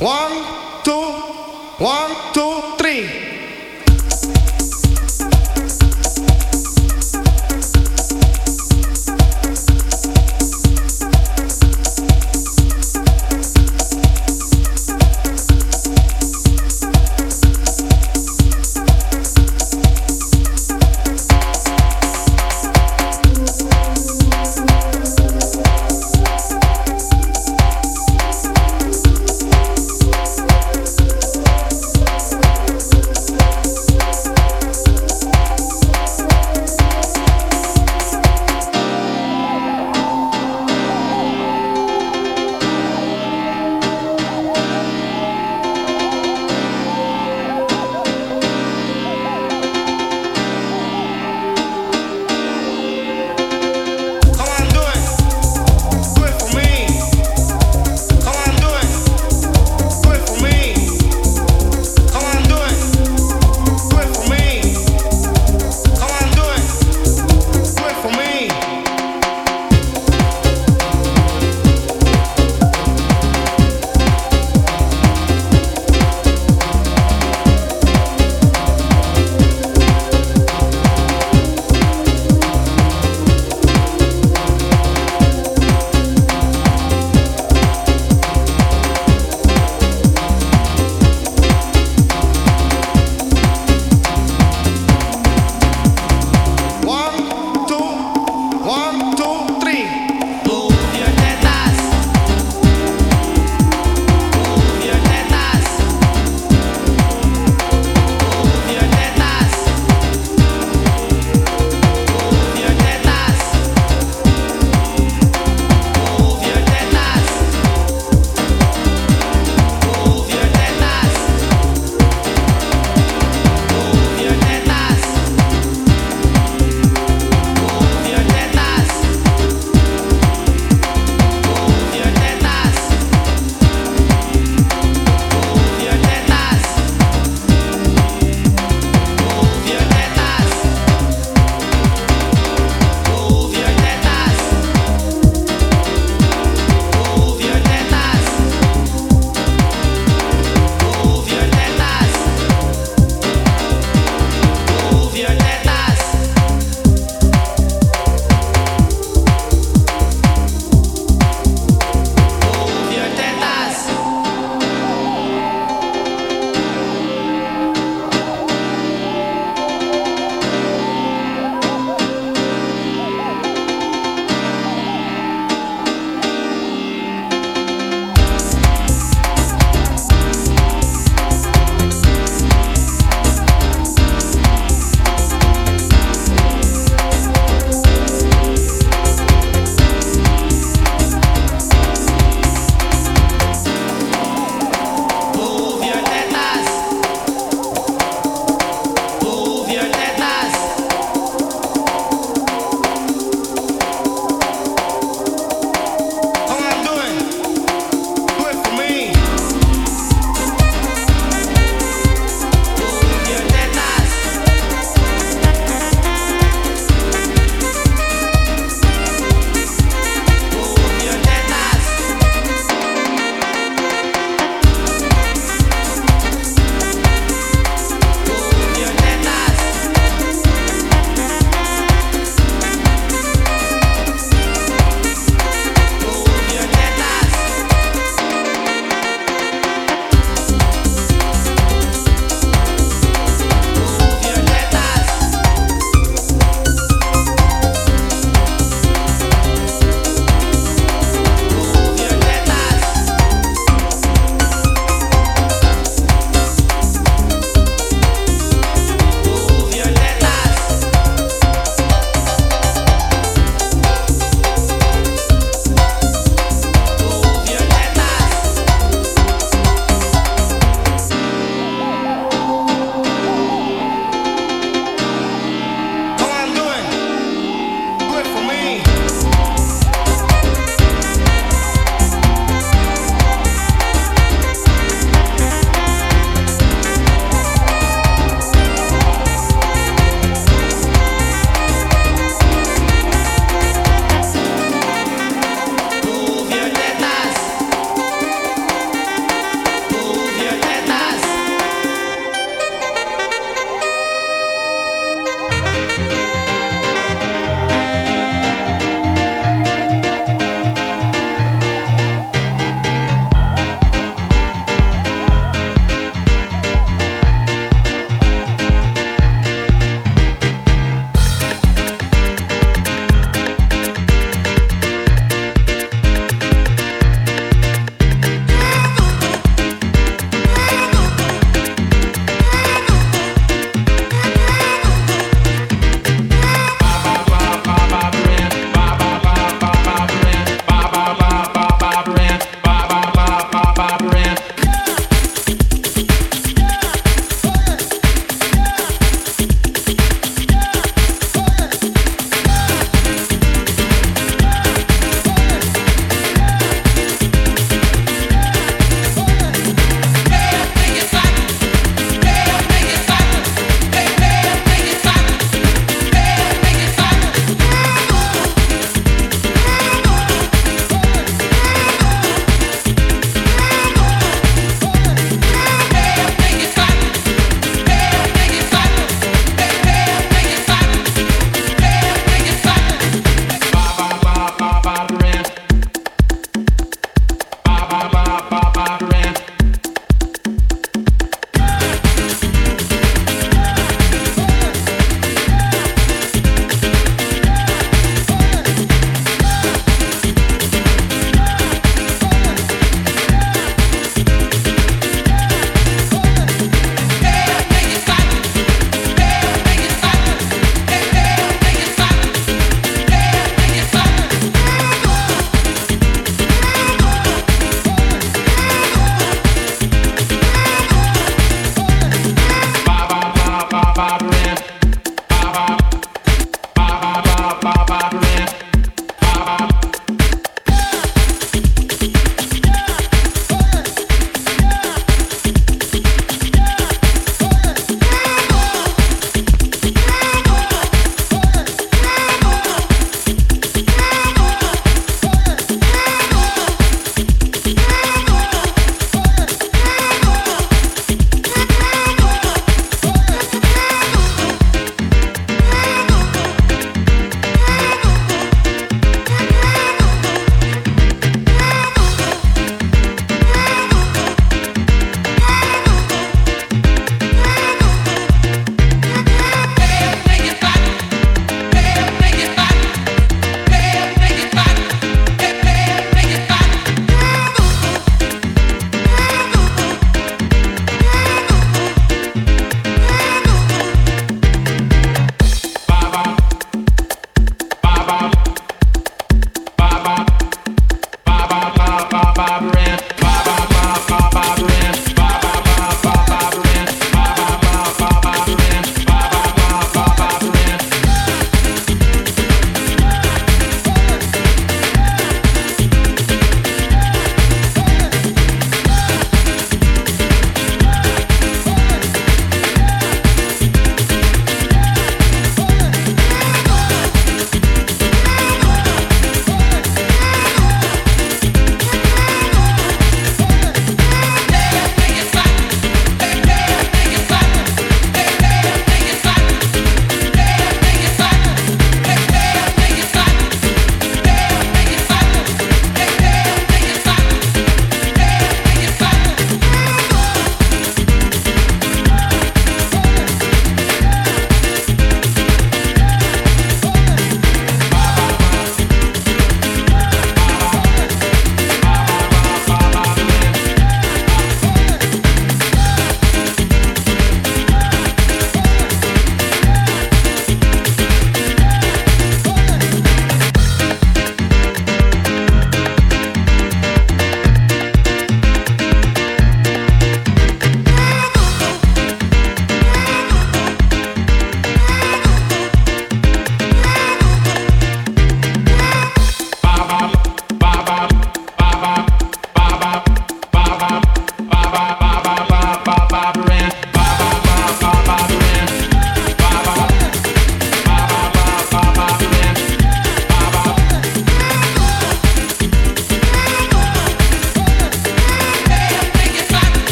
One, two, one, two,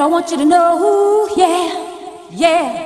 I want you to know, yeah, yeah.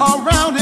around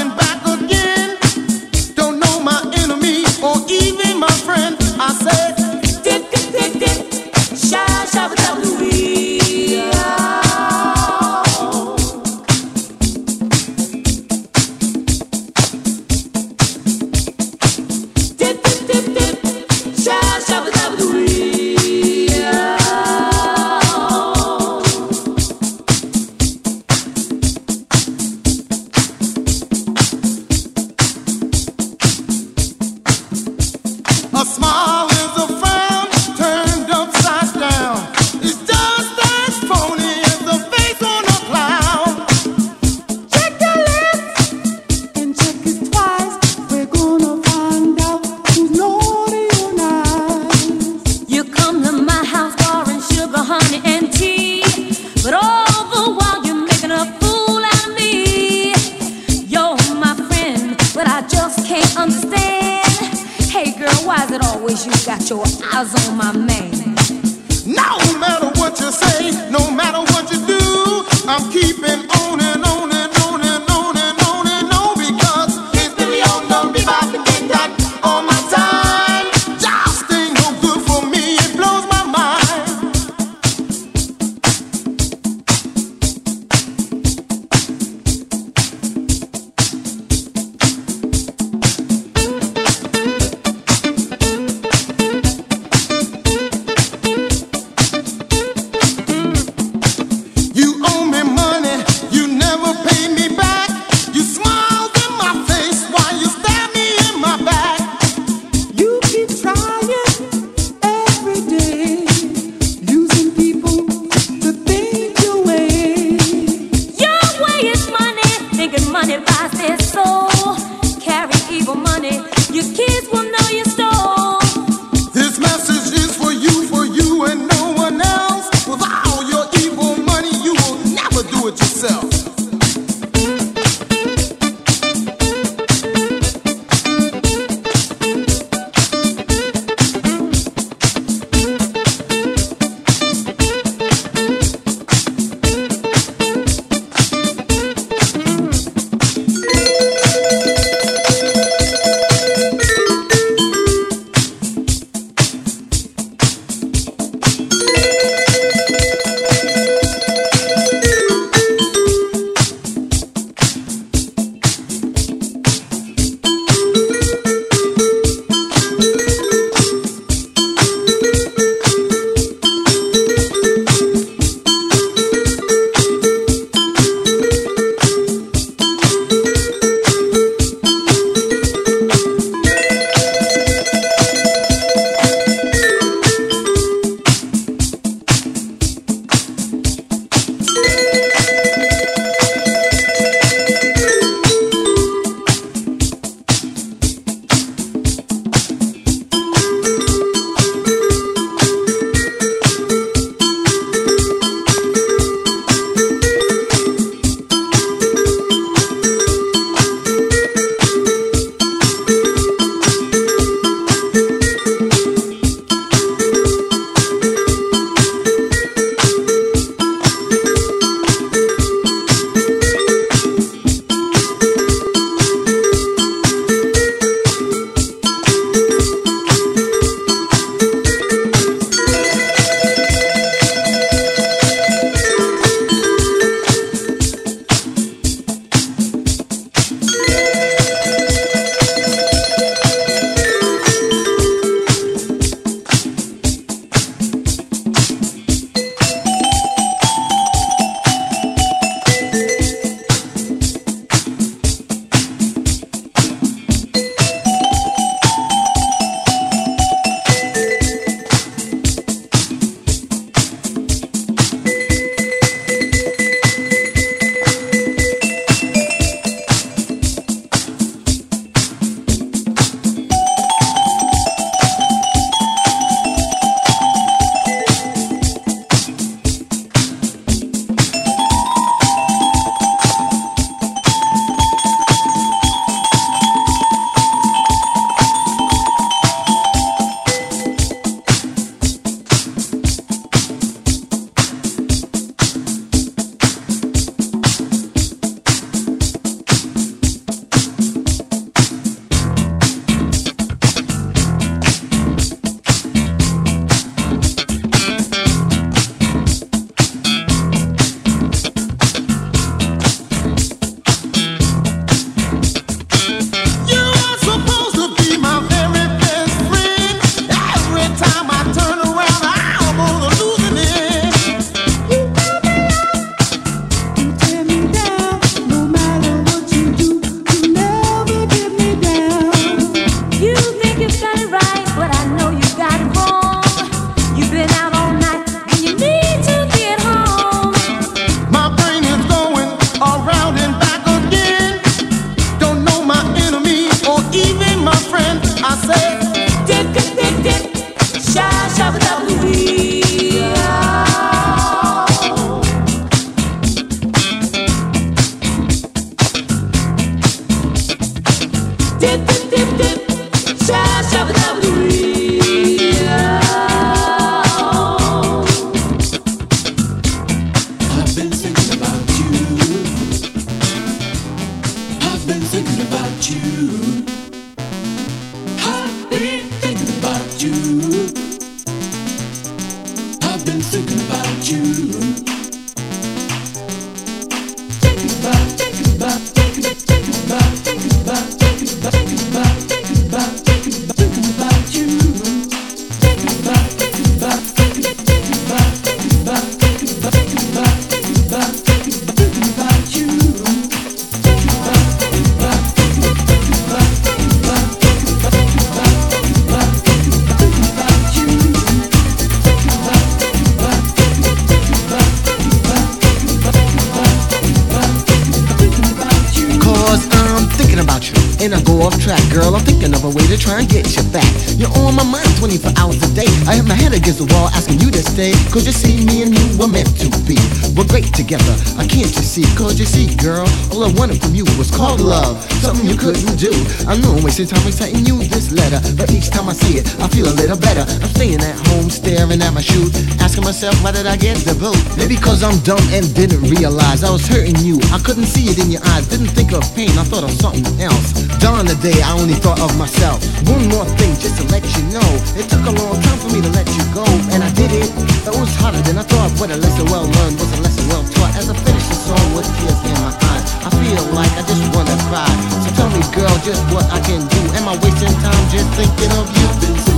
do. I know I'm wasting time reciting you this letter. But each time I see it, I feel a little better. I'm staying at home, staring at my shoes, asking myself, why did I get the vote? Maybe cause I'm dumb and didn't realize I was hurting you. I couldn't see it in your eyes, didn't think of pain, I thought of something else. Dawn the day, I only thought of myself. One more thing just to let you know. It took a long time for me to let you go, and I did it. It was harder than I thought, but a lesson well learned was a lesson well taught. As I finish the song with tears in my eyes, I feel like I just wanna cry. So tell me, girl, just what I can do. Am I wasting time just thinking of you?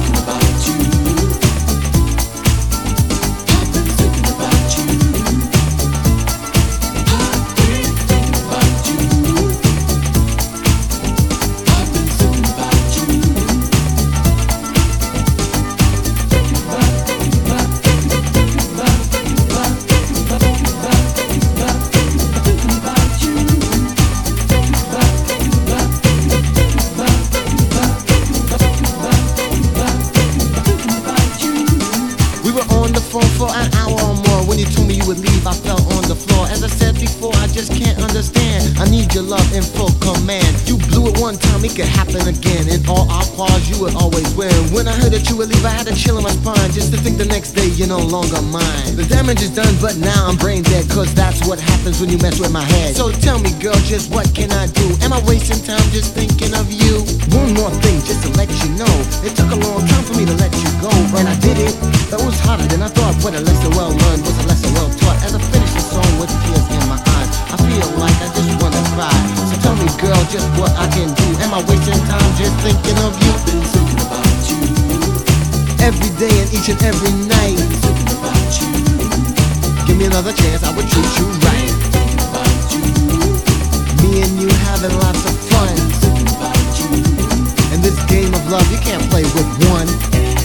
No longer mine. The damage is done, but now I'm brain dead, cause that's what happens when you mess with my head. So tell me, girl, just what can I do? Am I wasting time just thinking of you? One more thing, just to let you know. It took a long time for me to let you go, and I did it. That was harder than I thought, but a lesson well learned was a lesson well taught. As I finish the song with tears in my eyes, I feel like I just wanna cry. So tell me, girl, just what I can do. Am I wasting time just thinking of you? Been thinking about you. Every day and each and every night Thinking about you. Give me another chance, I would treat you right. Thinking about you. Me and you having lots of fun. Thinking about you. In this game of love, you can't play with one.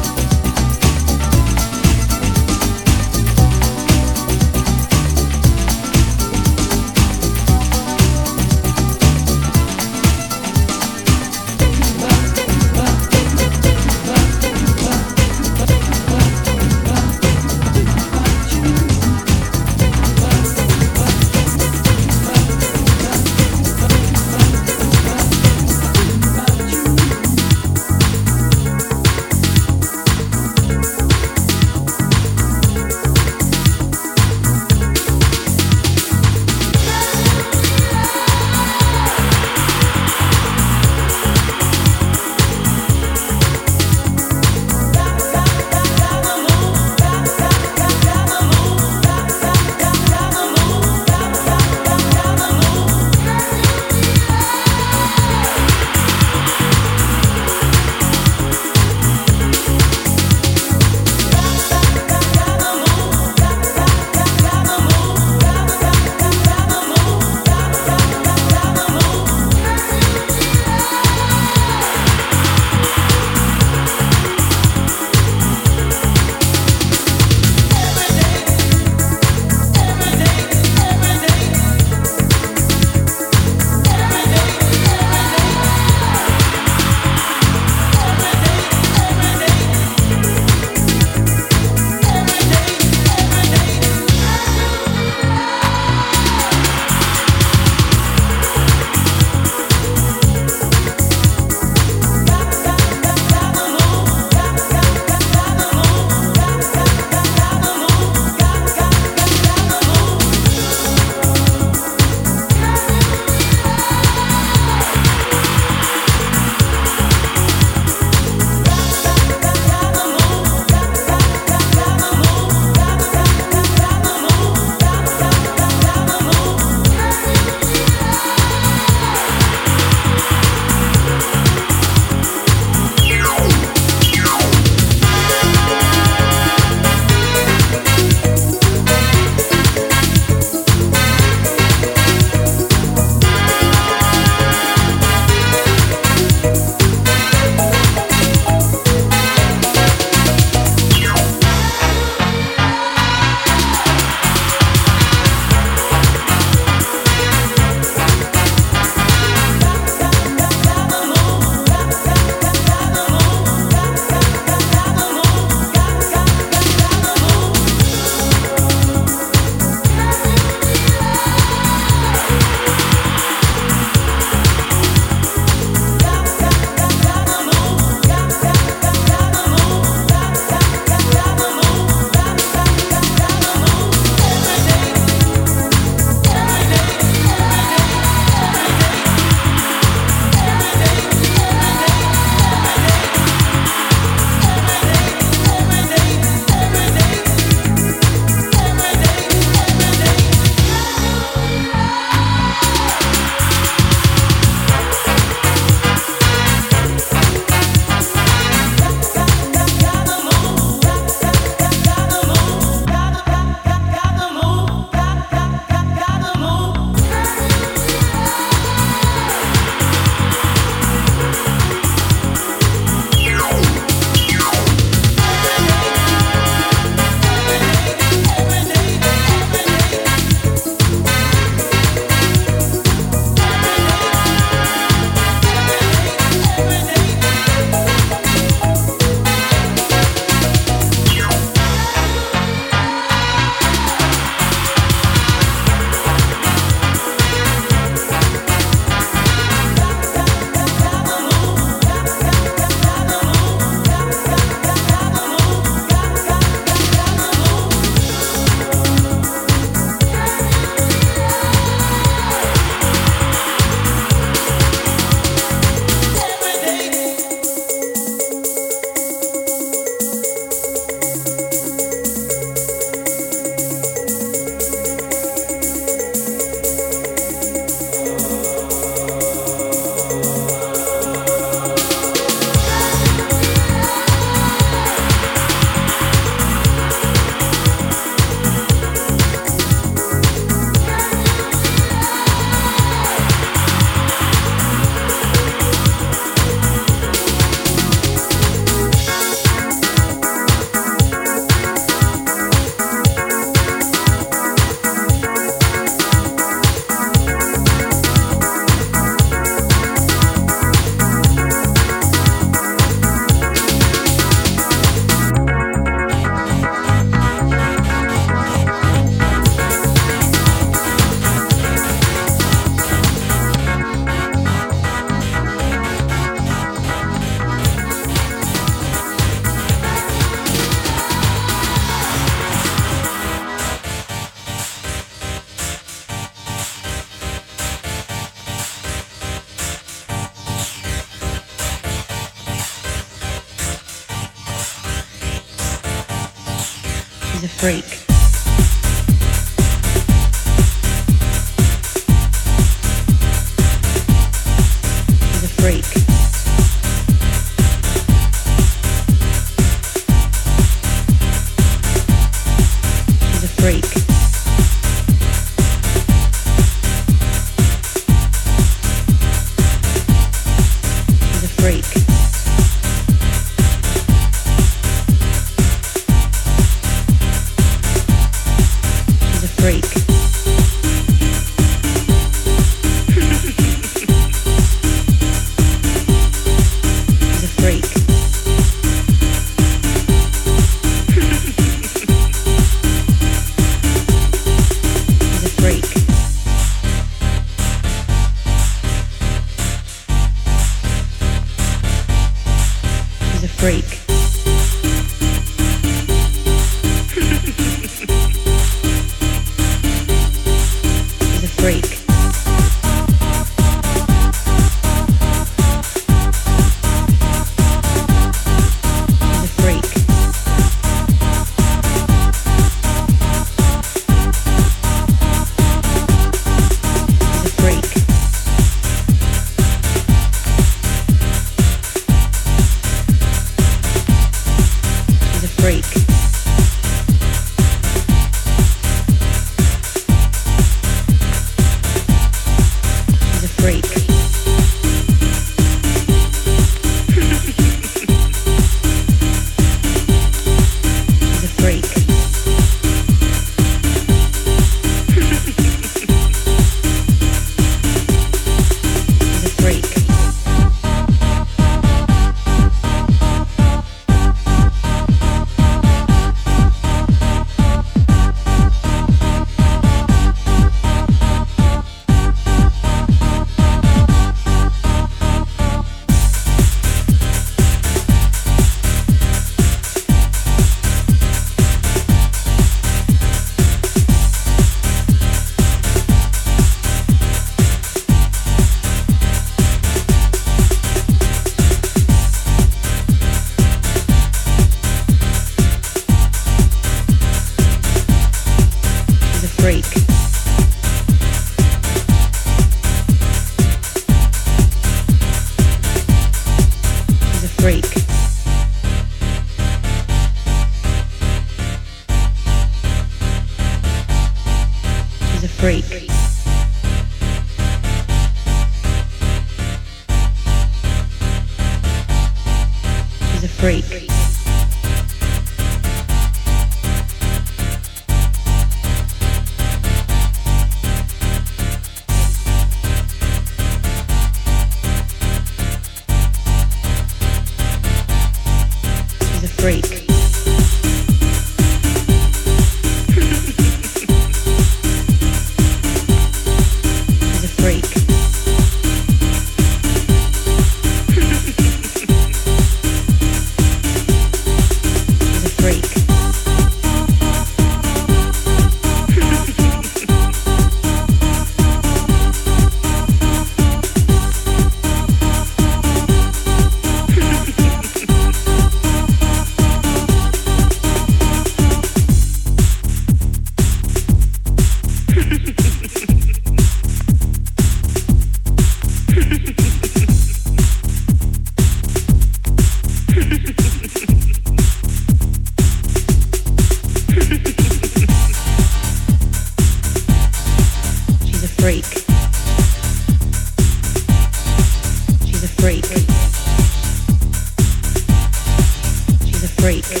break.